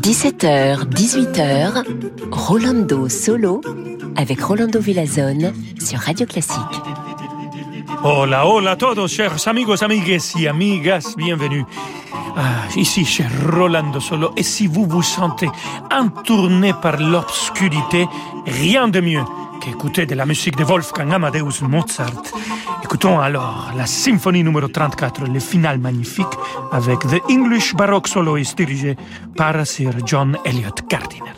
17h, 18h, Rolando Solo avec Rolando Villazone sur Radio Classique. Hola, hola todos, chers amigos, amigues y amigas, bienvenue. Ah, ici, cher Rolando Solo, et si vous vous sentez entourné par l'obscurité, rien de mieux qu'écouter de la musique de Wolfgang Amadeus Mozart. Écoutons alors la symphonie numéro 34, le final magnifique, avec The English Baroque Soloist dirigé par Sir John Elliott Gardiner.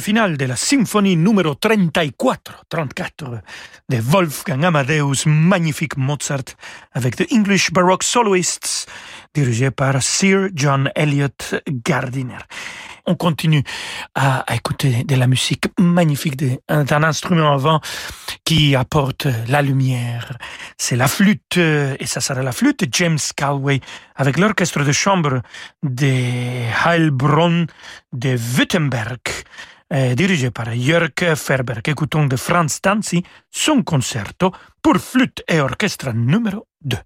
Final de la symphonie numéro 34, 34 de Wolfgang Amadeus, magnifique Mozart, avec The English Baroque Soloists, dirigé par Sir John Elliott Gardiner. On continue à, écouter de la musique magnifique d'un instrument avant qui apporte la lumière. C'est la flûte, et ça sera la flûte de James Calway avec l'orchestre de chambre de Heilbronn de Württemberg dirigé par Jörg Ferber. Écoutons de Franz Tanzi son concerto pour flûte et orchestre numéro 2.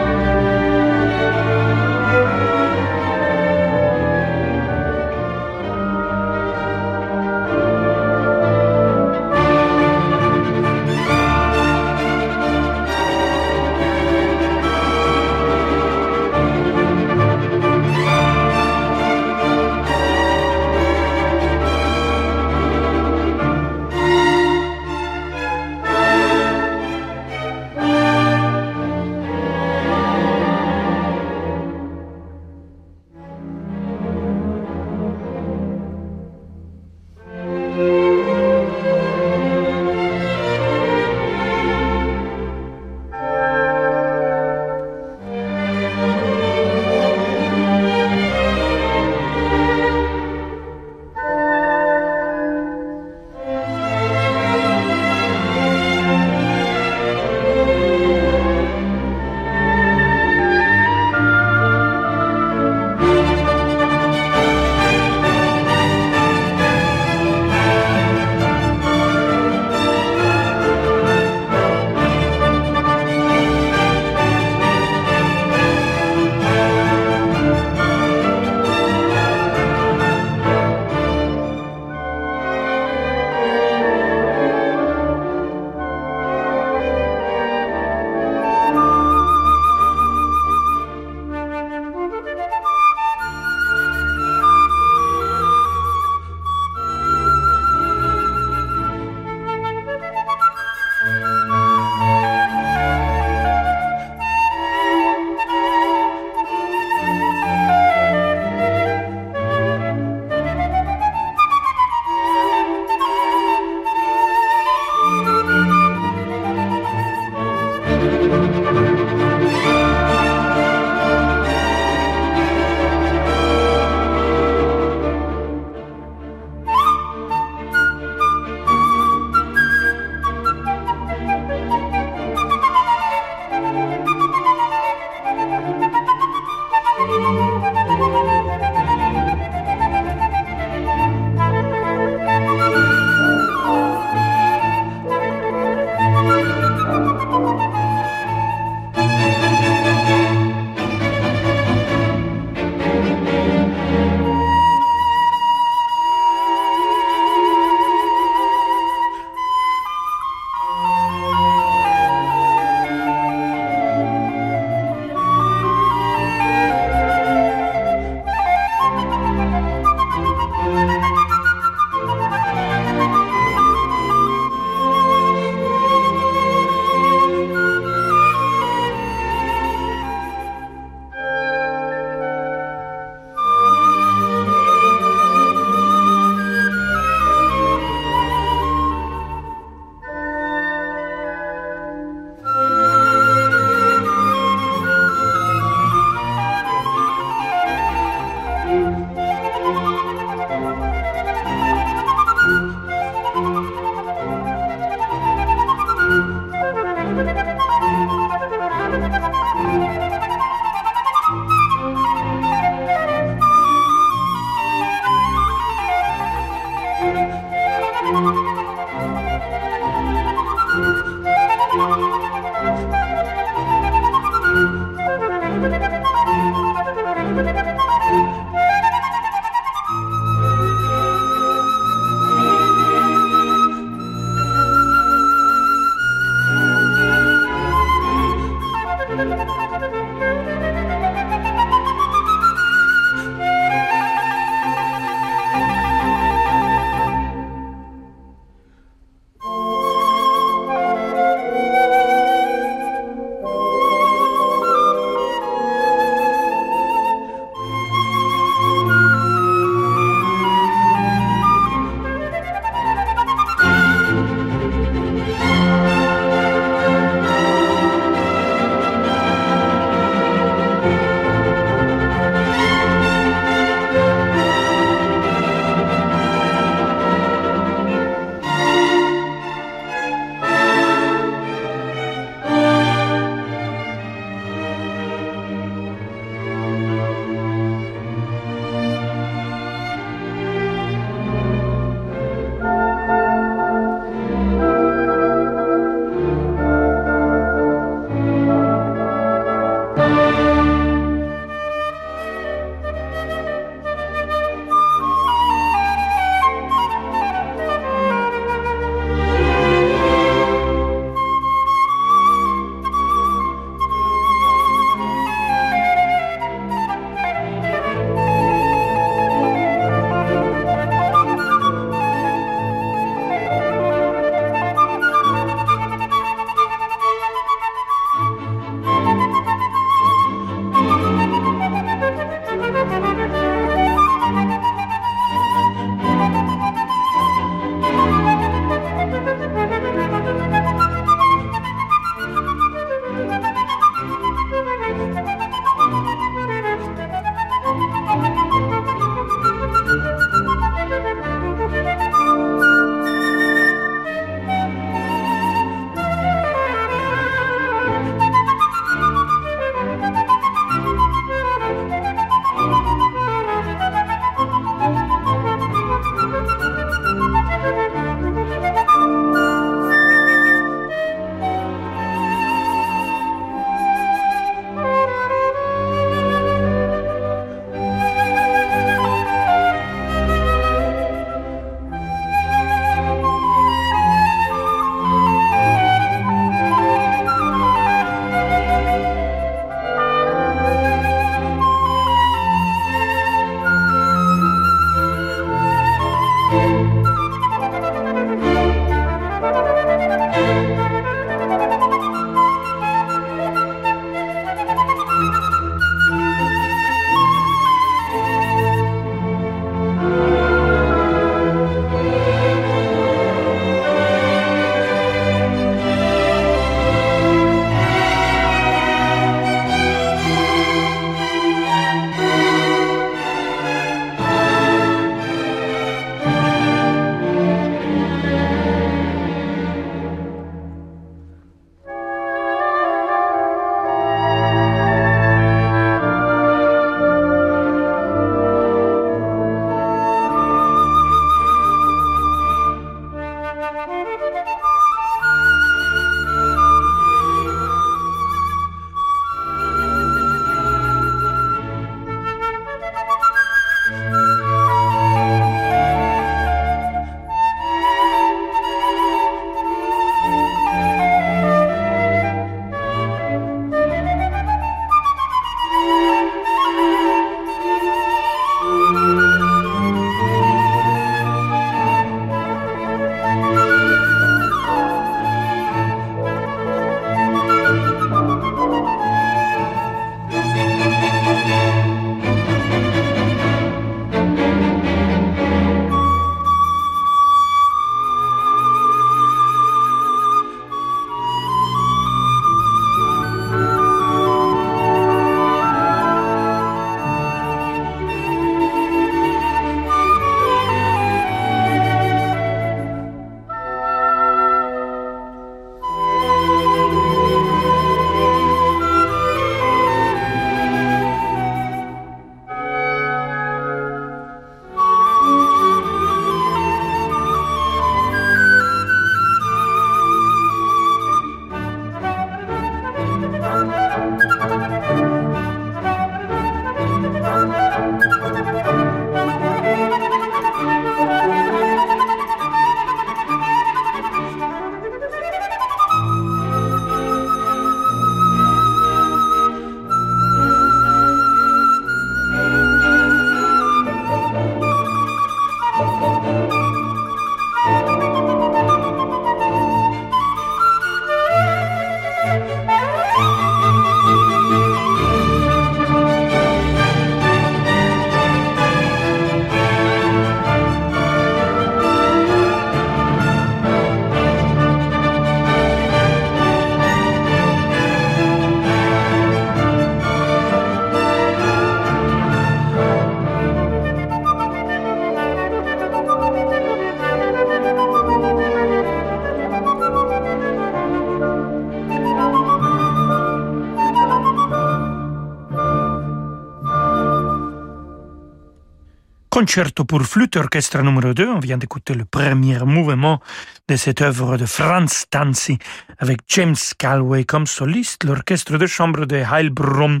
Concerto pour flûte orchestre numéro 2. On vient d'écouter le premier mouvement de cette œuvre de Franz Tanzi avec James Galway comme soliste, l'orchestre de chambre de Heilbronn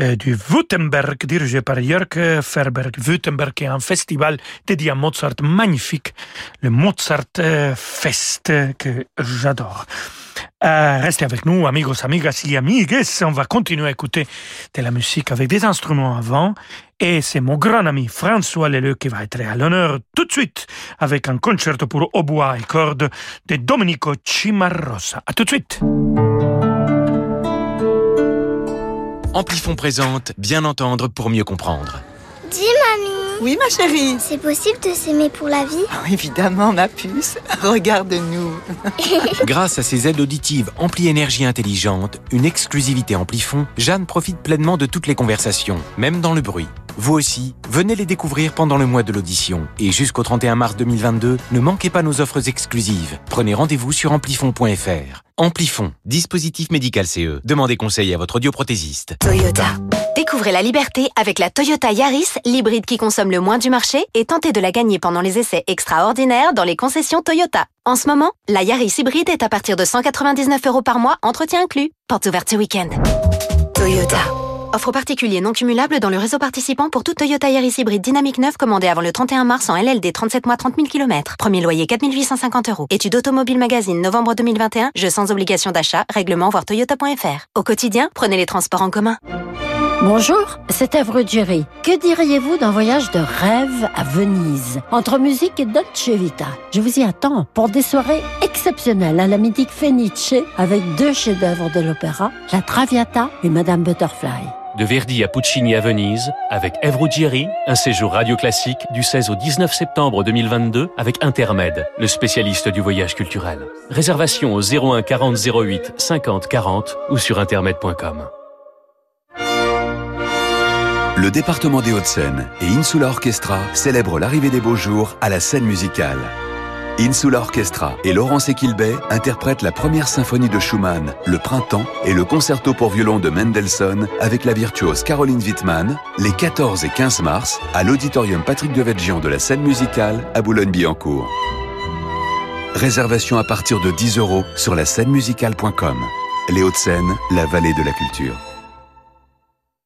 euh, du Württemberg, dirigé par Jörg Ferberg. Württemberg est un festival dédié à Mozart magnifique, le Mozart euh, Fest que j'adore. Euh, restez avec nous, amigos, amigas y amigues. On va continuer à écouter de la musique avec des instruments avant. Et c'est mon grand ami François Leleu qui va être à l'honneur tout de suite avec un concerto pour hautbois et cordes de Domenico Cimarosa. À tout de suite. Amplifon présente Bien entendre pour mieux comprendre. Dis mamie. Oui ma chérie. C'est possible de s'aimer pour la vie? Oh, Évidemment ma puce, regarde-nous. Grâce à ses aides auditives Ampli Énergie Intelligente, une exclusivité Amplifon, Jeanne profite pleinement de toutes les conversations, même dans le bruit. Vous aussi, venez les découvrir pendant le mois de l'audition. Et jusqu'au 31 mars 2022, ne manquez pas nos offres exclusives. Prenez rendez-vous sur amplifon.fr. Amplifon, dispositif médical CE. Demandez conseil à votre audioprothésiste. Toyota. Découvrez la liberté avec la Toyota Yaris, l'hybride qui consomme le moins du marché et tentez de la gagner pendant les essais extraordinaires dans les concessions Toyota. En ce moment, la Yaris hybride est à partir de 199 euros par mois, entretien inclus. Porte ouverte ce week-end. Toyota. Offre particulier non cumulable dans le réseau participant pour toute Toyota Yaris hybride dynamique 9 commandée avant le 31 mars en LLD 37 mois 30 000 km. Premier loyer 4 850 euros. Étude Automobile Magazine novembre 2021. Jeu sans obligation d'achat. Règlement voir toyota.fr. Au quotidien, prenez les transports en commun. Bonjour, c'est Èvre Jerry. Que diriez-vous d'un voyage de rêve à Venise? Entre musique et Dolce Vita. Je vous y attends pour des soirées exceptionnelles à la mythique Fenice avec deux chefs-d'œuvre de l'opéra, La Traviata et Madame Butterfly. De Verdi à Puccini à Venise, avec Ève un séjour radio classique du 16 au 19 septembre 2022 avec Intermed, le spécialiste du voyage culturel. Réservation au 01 40 08 50 40 ou sur intermed.com. Le département des Hauts-de-Seine et Insula Orchestra célèbrent l'arrivée des beaux jours à la scène musicale. Insula Orchestra et Laurence Equilbet interprètent la première symphonie de Schumann, Le Printemps, et le concerto pour violon de Mendelssohn avec la virtuose Caroline Wittmann les 14 et 15 mars à l'auditorium Patrick Devedjian de la scène musicale à Boulogne-Billancourt. Réservation à partir de 10 euros sur la scène musicale.com. Les Hauts-de-Seine, la vallée de la culture.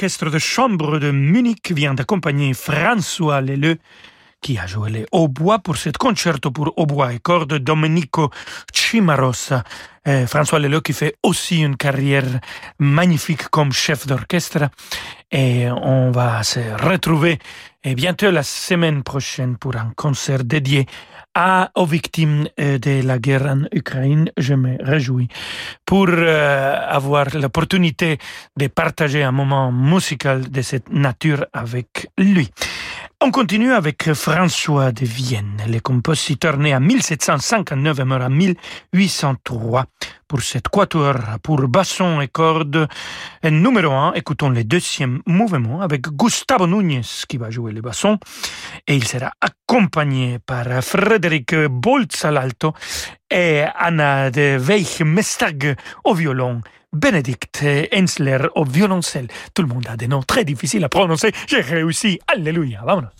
L'orchestre de chambre de Munich vient d'accompagner François Leleu qui a joué les hautbois pour cet concerto pour hautbois et cordes Domenico Cimarosa. Euh, François Leleu qui fait aussi une carrière magnifique comme chef d'orchestre. Et on va se retrouver et bientôt la semaine prochaine pour un concert dédié à, aux victimes euh, de la guerre en Ukraine. Je me réjouis pour euh, avoir l'opportunité de partager un moment musical de cette nature avec lui. On continue avec François de Vienne, le compositeur né en 1759 et mort en 1803. Pour cette quatuor pour basson et cordes, numéro un, écoutons le deuxième mouvement avec Gustavo Núñez qui va jouer le basson et il sera accompagné par Frédéric Boltz à l'alto et Anna de Weich-Mestag au violon. Bénédicte Ensler au violoncelle. Tout le monde a des noms très difficiles à prononcer. J'ai réussi. Alléluia. Vámonos.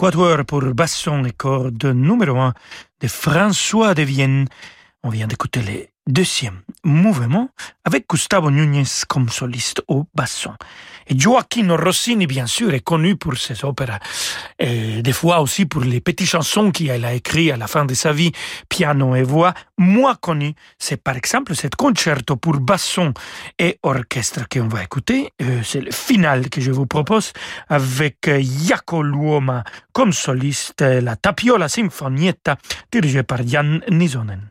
Quatuor pour basson et cordes numéro 1 de François de Vienne. On vient d'écouter le deuxième mouvement avec Gustavo Núñez comme soliste au basson. Et Gioacchino Rossini, bien sûr, est connu pour ses opéras et des fois aussi pour les petites chansons qu'il a écrites à la fin de sa vie, piano et voix. Moins connu, c'est par exemple cet concerto pour basson et orchestre qu'on va écouter. Euh, c'est le final que je vous propose avec Jaco Luoma comme soliste, la Tapiola Sinfonietta dirigée par Jan Nisonen.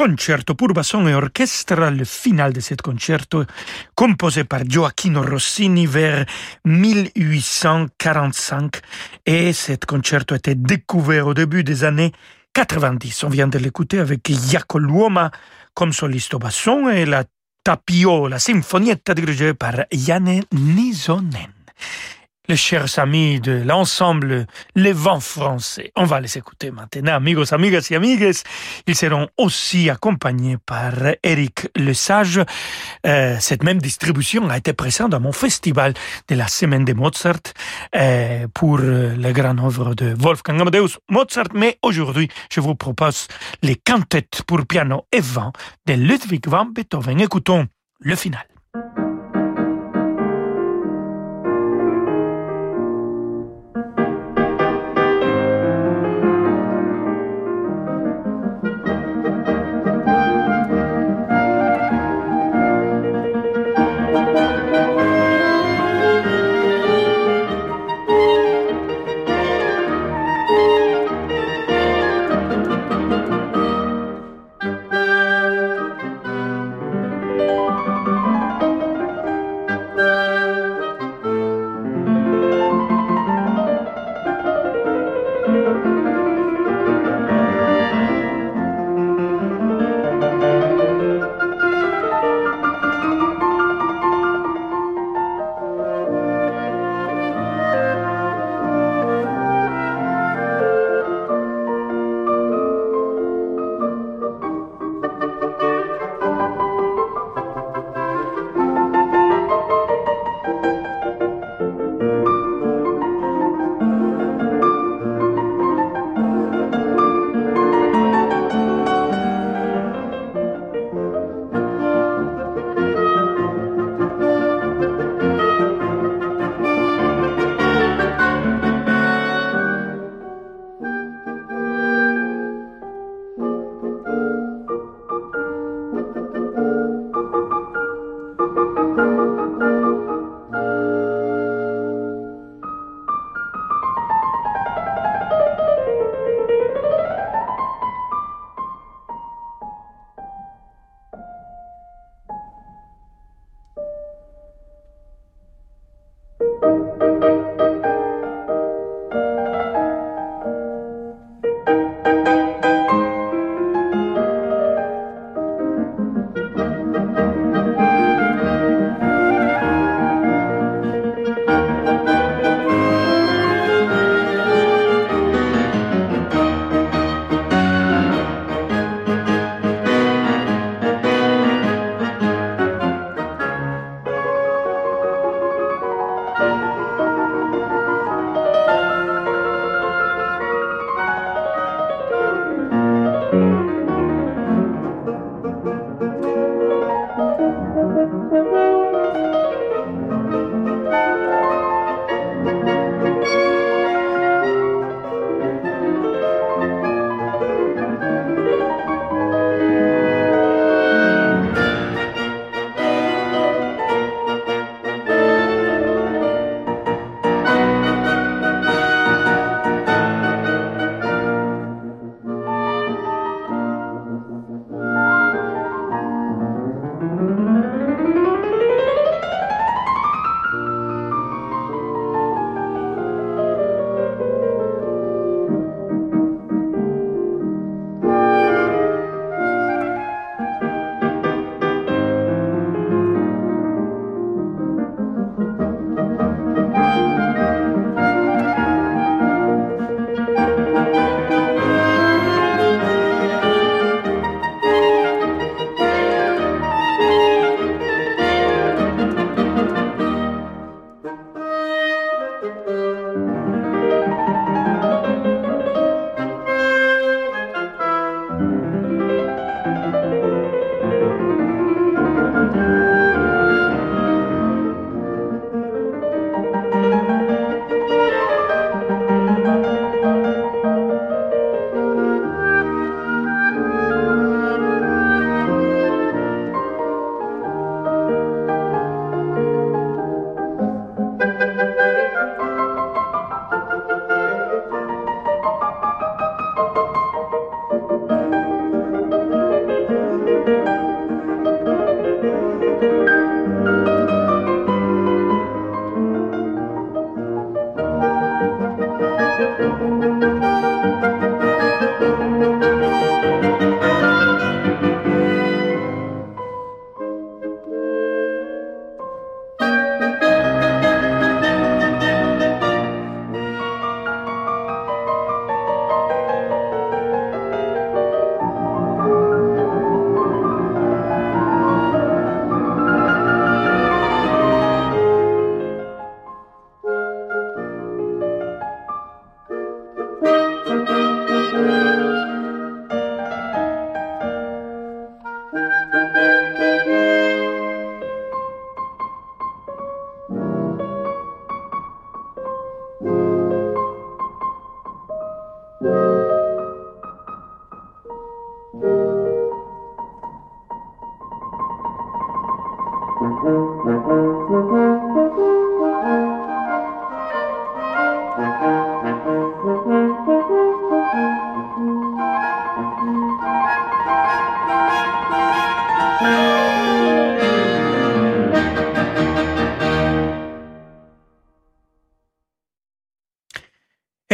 concerto pour basson et orchestre, le final de ce concerto, composé par Gioacchino Rossini vers 1845. Et ce concerto a été découvert au début des années 90. On vient de l'écouter avec Jaco Luoma comme soliste au basson et la Tapio, la sinfonietta dirigée par Janne Nisonen. Les chers amis de l'ensemble Les Vents Français. On va les écouter maintenant, amigos, amigas et amigues. Ils seront aussi accompagnés par Eric Lesage. Euh, cette même distribution a été présente dans mon festival de la Semaine de Mozart euh, pour euh, la grande œuvre de Wolfgang Amadeus Mozart. Mais aujourd'hui, je vous propose les cantates pour piano et vent de Ludwig van Beethoven. Écoutons le final.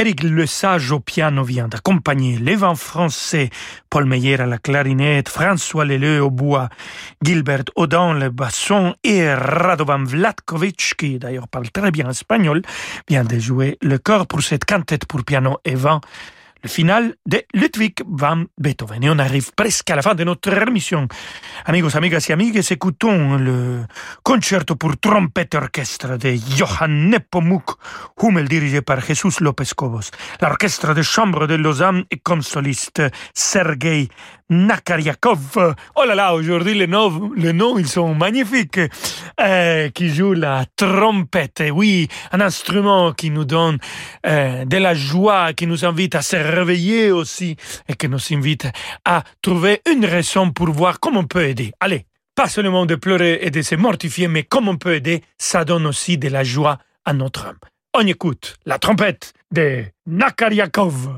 Éric Le Sage au piano vient d'accompagner les vents français, Paul Meyer à la clarinette, François Leleu au bois, Gilbert Audin le basson et Radovan Vlatkovic, qui d'ailleurs parle très bien espagnol, vient de jouer le chœur pour cette quintette pour piano et vent final de Ludwig van Beethoven. Et on arrive presque à la fin de notre émission. Amigos, amigas et amigues, écoutons le concerto pour trompette orchestre de Johann Nepomuk Hummel dirigé par Jesus López Cobos. L'orchestre de chambre de Lausanne et comme soliste Sergei Nakariakov. Oh là là, aujourd'hui les noms, ils sont magnifiques. Euh, qui joue la trompette. Oui, un instrument qui nous donne euh, de la joie, qui nous invite à se réveiller aussi et qui nous invite à trouver une raison pour voir comment on peut aider. Allez, pas seulement de pleurer et de se mortifier, mais comment on peut aider, ça donne aussi de la joie à notre âme. On écoute la trompette de Nakariakov.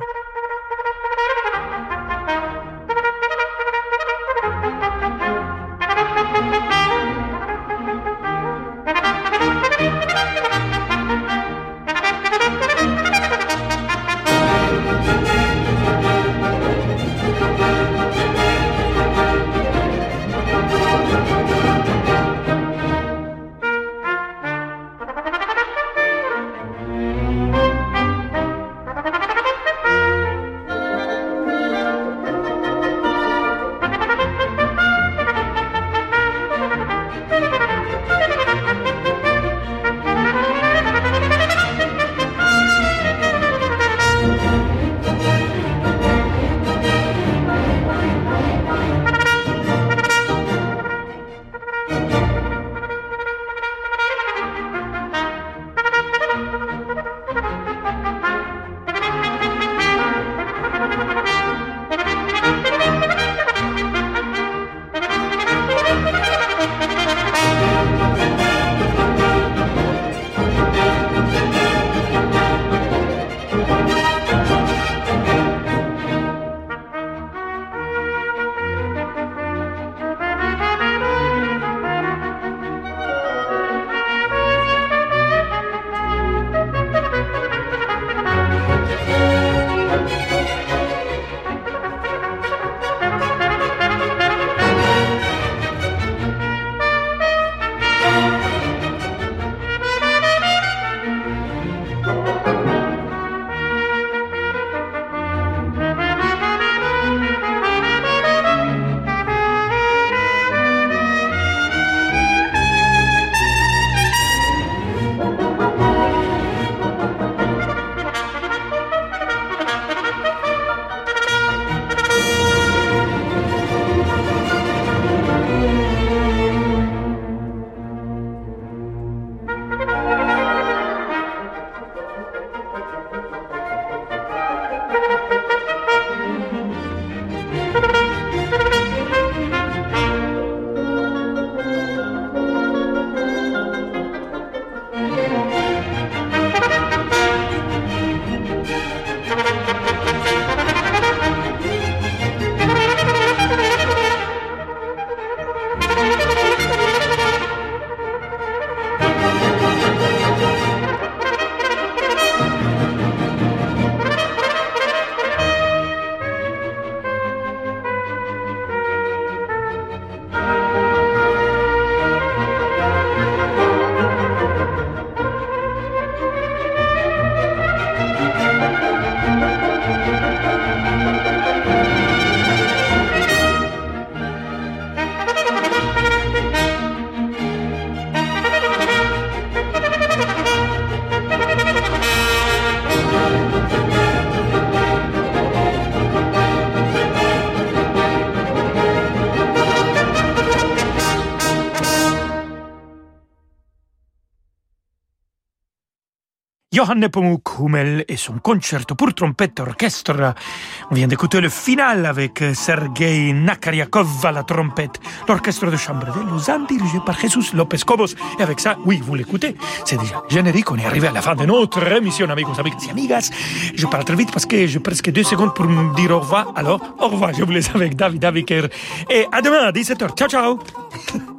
Johann Nepomuk Hummel et son concerto pour trompette orchestre. On vient d'écouter le final avec Sergei Nakariakov à la trompette, l'orchestre de chambre de Lausanne dirigé par Jesus Lopez Cobos. Et avec ça, oui, vous l'écoutez, c'est déjà générique. On est arrivé à la fin de notre émission, amigos, amigos et amigas. Je parle très vite parce que j'ai presque deux secondes pour me dire au revoir. Alors, au revoir, je vous laisse avec David Aviker. Et à demain à 17h. Ciao, ciao